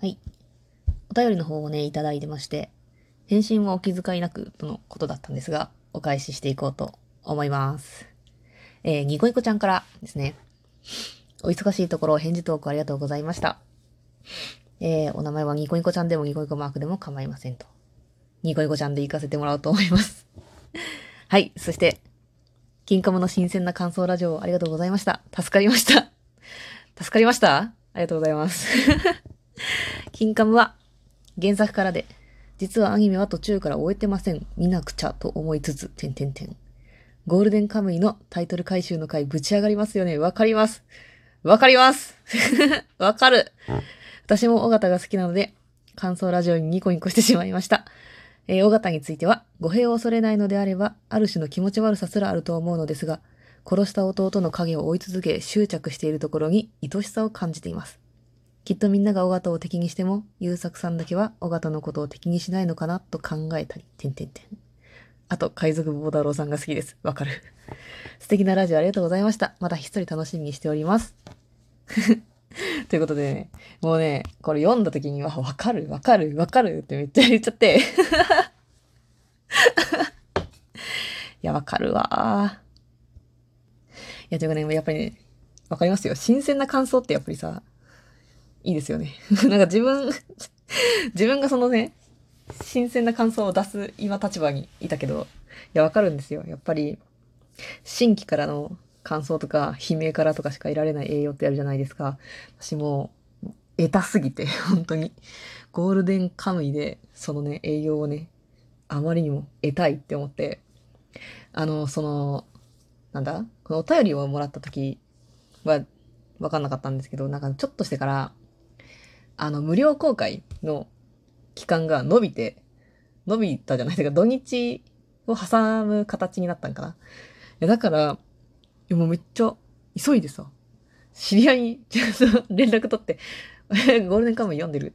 はい。お便りの方をね、いただいてまして、返信はお気遣いなくとのことだったんですが、お返ししていこうと思います。えー、ニコニコちゃんからですね。お忙しいところ、返事トークありがとうございました。えー、お名前はニコニコちゃんでもニコニコマークでも構いませんと。ニコニコちゃんで行かせてもらおうと思います。はい。そして、金カムの新鮮な感想ラジオありがとうございました。助かりました。助かりましたありがとうございます。金カムは原作からで、実はアニメは途中から終えてません。見なくちゃと思いつつ、てんてんてん。ゴールデンカムイのタイトル回収の回ぶち上がりますよね。わかります。わかります。わかる。私も尾形が好きなので、感想ラジオにニコニコしてしまいました。えー、尾形については、語弊を恐れないのであれば、ある種の気持ち悪さすらあると思うのですが、殺した弟の影を追い続け執着しているところに愛しさを感じています。きっとみんなが尾形を敵にしても、優作さんだけは尾形のことを敵にしないのかなと考えたり、てんてんてん。あと、海賊坊太郎さんが好きです。わかる。素敵なラジオありがとうございました。またひっそり楽しみにしております。ということでね、もうね、これ読んだ時には、わかる、わかる、わかるってめっちゃ言っちゃって。いや、わかるわいや、というかね、やっぱりね、わかりますよ。新鮮な感想ってやっぱりさ、いいですよね。なんか自分、自分がそのね、新鮮な感想を出す今立場にいたけど、いや、わかるんですよ。やっぱり、新規からの感想とか、悲鳴からとかしか得られない栄養ってあるじゃないですか。私もう、得たすぎて、本当に、ゴールデンカムイで、そのね、栄養をね、あまりにも得たいって思って、あの、その、なんだ？このお便りをもらった時は、わかんなかったんですけど、なんかちょっとしてから、あの、無料公開の期間が伸びて、伸びたじゃないですか、土日を挟む形になったんかな。いや、だから、もうめっちゃ急いでさ、知り合いに連絡取って、ゴールデンカムイ読んでる？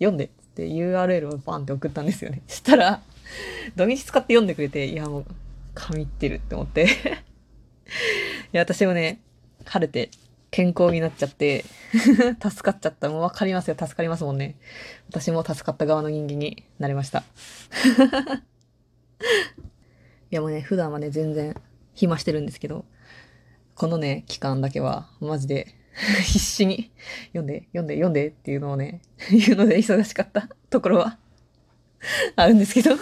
読んでっつって URL をバンって送ったんですよね。したら、土日使って読んでくれて、いやもう、神ってるって思って。いや、私もね、晴れて健康になっちゃって、助かっちゃった。もうわかりますよ。助かりますもんね。私も助かった側の人間になりました。いやもうね、普段はね、全然暇してるんですけど、このね、期間だけは、マジで、必死に、読んで、読んで、読んでっていうのをね、言うので忙しかったところは、あるんですけど。は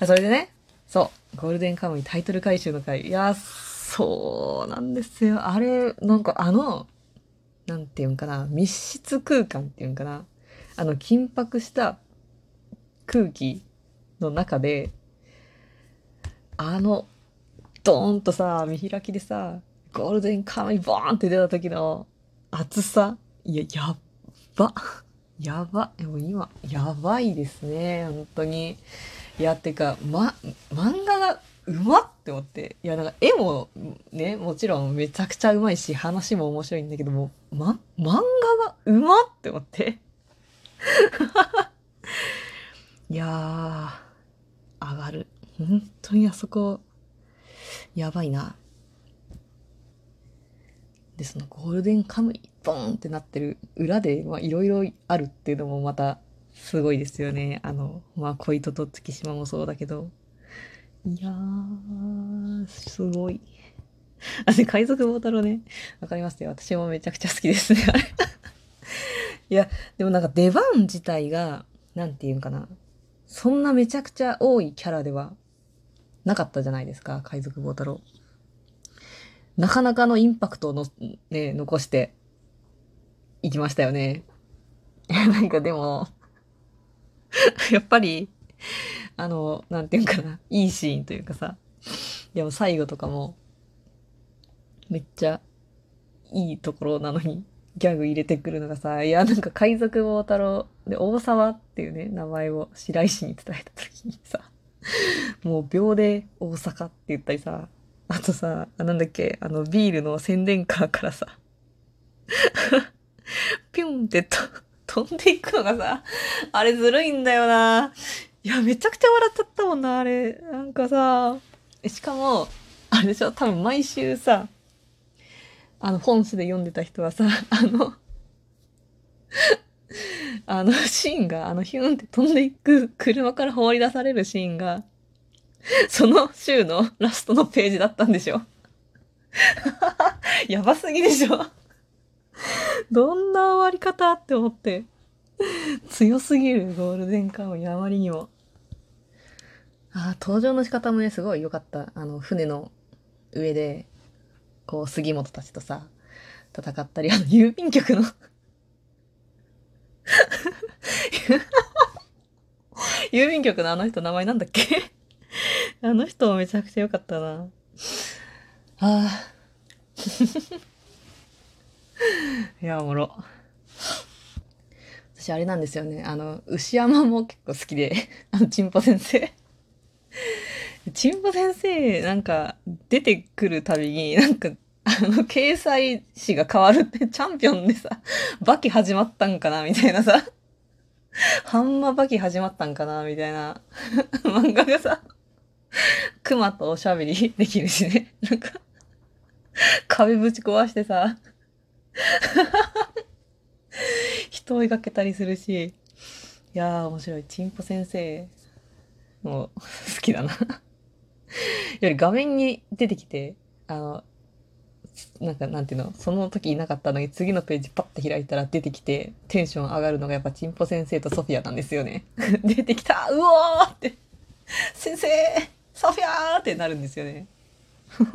あ、それでね、そう、ゴールデンカムイタイトル回収の回。いや、そうなんですよ。あれ、なんかあの、なんていうんかな、密室空間っていうんかな。あの、緊迫した空気の中で、あの、ドーンとさ、見開きでさ、ゴールデンカムイボーンって出た時の熱さ。いや、やっば。やば。でも今、やばいですね。本当に。いや、てか、ま、漫画がうまっって思って。いや、なんか絵もね、もちろんめちゃくちゃうまいし、話も面白いんだけども、ま、漫画がうまって思って。いやー、上がる。本当にあそこ、やばいな。で、そのゴールデンカムイ、ボンってなってる裏で、まあ、いろいろあるっていうのもまた、すごいですよね。あの、まあ、小糸と月島もそうだけど。いやー、すごい。あ、で、海賊坊太郎ね。わかりますよ。私もめちゃくちゃ好きですね。いや、でもなんか出番自体が、なんていうんかな。そんなめちゃくちゃ多いキャラではなかったじゃないですか、海賊坊太郎。なかなかのインパクトをの、ね、残していきましたよね。なんかでも、やっぱり、あの、なんていうんかな、いいシーンというかさ、でも最後とかも、めっちゃいいところなのに、ギャグ入れてくるのがさ、いや、なんか海賊坊太郎で大沢っていうね、名前を白石に伝えた時にさ、もう秒で大阪って言ったりさ、あとさ、あなんだっけ、あのビールの宣伝カーからさ、ピュンってと飛んでいくのがさ、あれずるいんだよな。いや、めちゃくちゃ笑っちゃったもんな、あれ。なんかさ、しかも、あれでしょ、多分毎週さ、あの、本誌で読んでた人はさ、あの、あのシーンが、あのヒューンって飛んでいく車から放り出されるシーンが、その週のラストのページだったんでしょ？やばすぎでしょ？どんな終わり方って思って。強すぎるゴールデンカムイあまりにも。ああ、登場の仕方もね、すごい良かった。あの、船の上で、こう、杉本たちとさ、戦ったり、あの、郵便局の 郵便局のあの人名前なんだっけ？あの人めちゃくちゃ良かったな。ああ。いや、おもろ。私あれなんですよね。あの、牛山も結構好きで、あの、チンポ先生。チンポ先生、なんか、出てくるたびに、なんか、あの、掲載誌が変わるってチャンピオンでさ、バキ始まったんかなみたいなさ、ハンマバキ始まったんかなみたいな漫画がさ、熊とおしゃべりできるしね。なんか、壁ぶち壊してさ、人を描けたりするし、いやー面白い。チンポ先生も好きだな より画面に出てきて、あの、なんかなんていうの、その時いなかったのに次のページパッて開いたら出てきてテンション上がるのがやっぱチンポ先生とソフィアなんですよね。出てきたうおーって先生ソフィアーってなるんですよね。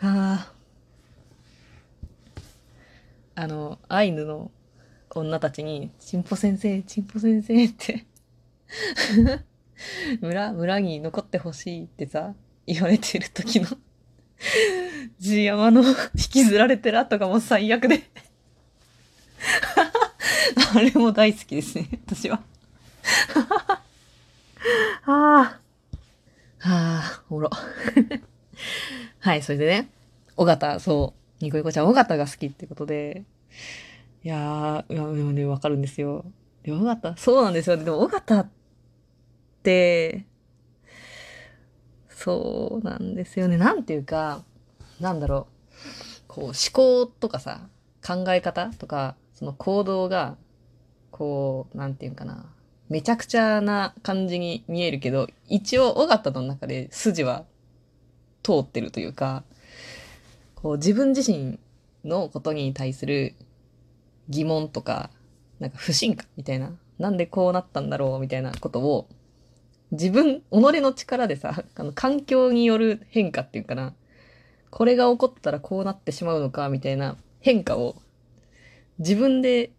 ああ。あの、アイヌの女たちに、チンポ先生、チンポ先生って 村、村に残ってほしいってさ、言われてる時のジ山の引きずられてる後がもう最悪で あれも大好きですね、私は ああ。はあ、おもろ。はい、それでね、尾形、そう、ニコニコちゃん、尾形が好きってことで、いやー、いや、ね、わかるんですよ。尾形、そうなんですよ。でも、尾形って、そうなんですよね。なんていうか、なんだろう。こう、思考とかさ、考え方とか、その行動が、こう、なんていうかな。めちゃくちゃな感じに見えるけど、一応、尾形の中で筋は通ってるというか、こう、自分自身のことに対する疑問とか、なんか不信感みたいな。なんでこうなったんだろうみたいなことを、自分、己の力でさ、あの、環境による変化っていうかな。これが起こったらこうなってしまうのか、みたいな変化を、自分で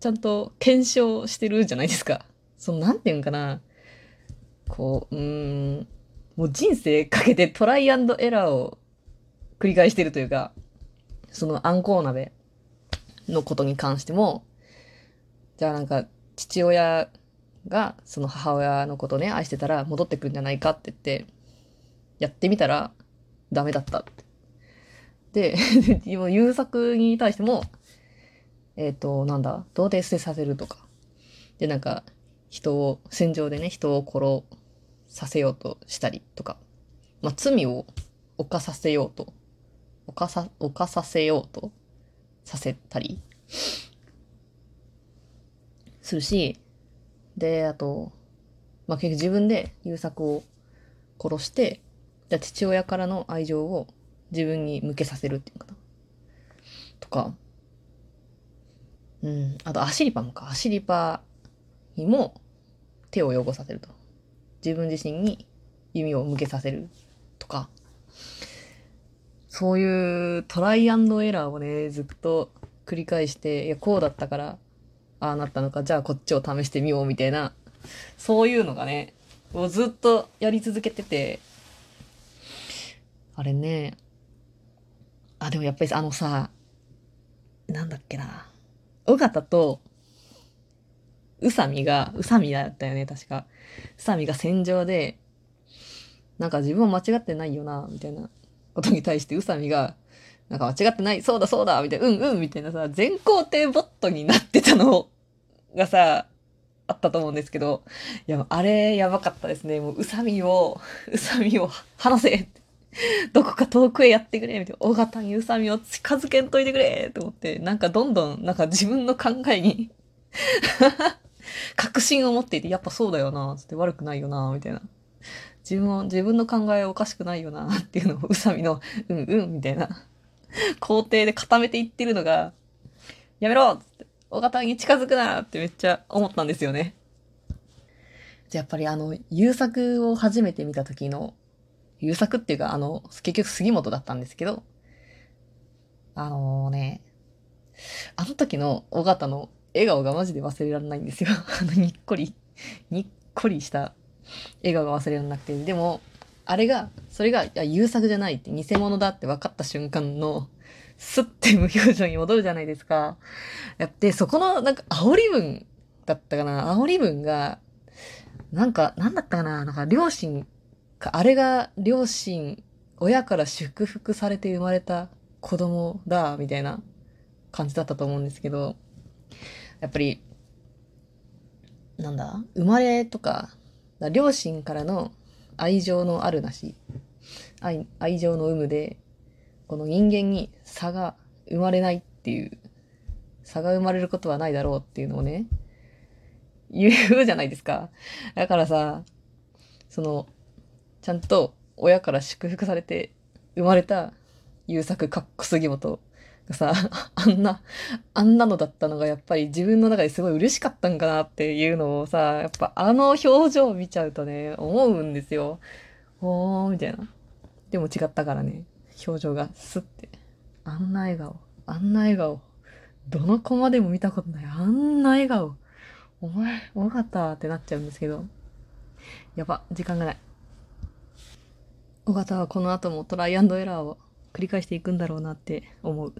ちゃんと検証してるじゃないですか。その、なんていうんかな。こう、うーん、もう人生かけてトライアンドエラーを繰り返してるというか、そのあんこう鍋のことに関しても、じゃあなんか父親がその母親のことね、愛してたら戻ってくるんじゃないかって言って、やってみたらダメだったって。で、優作に対しても、えっ、ー、と、なんだ、童貞捨てさせるとか。で、なんか、人を、戦場でね、人を殺させようとしたりとか。まあ、罪を犯させようと、犯さ、犯させようとさせたりするし、で、あと、まあ、結局自分で優作を殺して、じゃ父親からの愛情を自分に向けさせるっていうかな。とか、うん。あと、アシリパもか。アシリパにも手を汚させると。自分自身に弓を向けさせるとか。そういうトライアンドエラーをね、ずっと繰り返して、いや、こうだったから、ああなったのか、じゃあこっちを試してみようみたいな、そういうのがね、をずっとやり続けてて、あれね、あ、でもやっぱりあのさ、なんだっけな。尾形と、宇佐美が、宇佐美だったよね、確か。宇佐美が戦場で、なんか自分は間違ってないよな、みたいなことに対して宇佐美が、なんか間違ってない、そうだそうだ、みたいな、うんうん、みたいなさ、全肯定ボットになってたのがさ、あったと思うんですけど、いや、あれやばかったですね。もう、宇佐美を、宇佐美を話せ。どこか遠くへやってくれ、みたいな。大型に宇佐美を近づけんといてくれと思って、なんかどんどん、なんか自分の考えに 確信を持っていて、やっぱそうだよな、つって悪くないよな、みたいな。自分は、自分の考えおかしくないよな、っていうのを宇佐美の、うんうん、みたいな。工程で固めていってるのが、やめろつって、大型に近づくなってめっちゃ思ったんですよね。じゃやっぱりあの、優作を初めて見た時の優作っていうか、あの、結局杉本だったんですけど、あのー、ね、あの時の尾形の笑顔がマジで忘れられないんですよ。あの、にっこり、にっこりした笑顔が忘れられなくて。でも、あれが、それが、いや、優作じゃないって、偽物だって分かった瞬間の、スッて無表情に戻るじゃないですか。やって、そこの、なんか、煽り文だったかな。煽り文が、なんか、なんだったかな。なんか、両親あれが両親、親から祝福されて生まれた子供だ、みたいな感じだったと思うんですけど、やっぱり、なんだ生まれとか、両親からの愛情のあるなし、愛愛情の有無で、この人間に差が生まれないっていう、差が生まれることはないだろうっていうのをね、言うじゃないですか。だからさ、その、ちゃんと親から祝福されて生まれた優作かっこ杉本がさ、あんな、あんなのだったのがやっぱり自分の中ですごい嬉しかったんかなっていうのをさ、やっぱあの表情を見ちゃうとね、思うんですよ。おー、みたいな。でも違ったからね、表情がスッて。あんな笑顔、あんな笑顔。どのコマでも見たことない。あんな笑顔。お前、多かったってなっちゃうんですけど。やば、時間がない。尾形はこの後もトライアンドエラーを繰り返していくんだろうなって思う。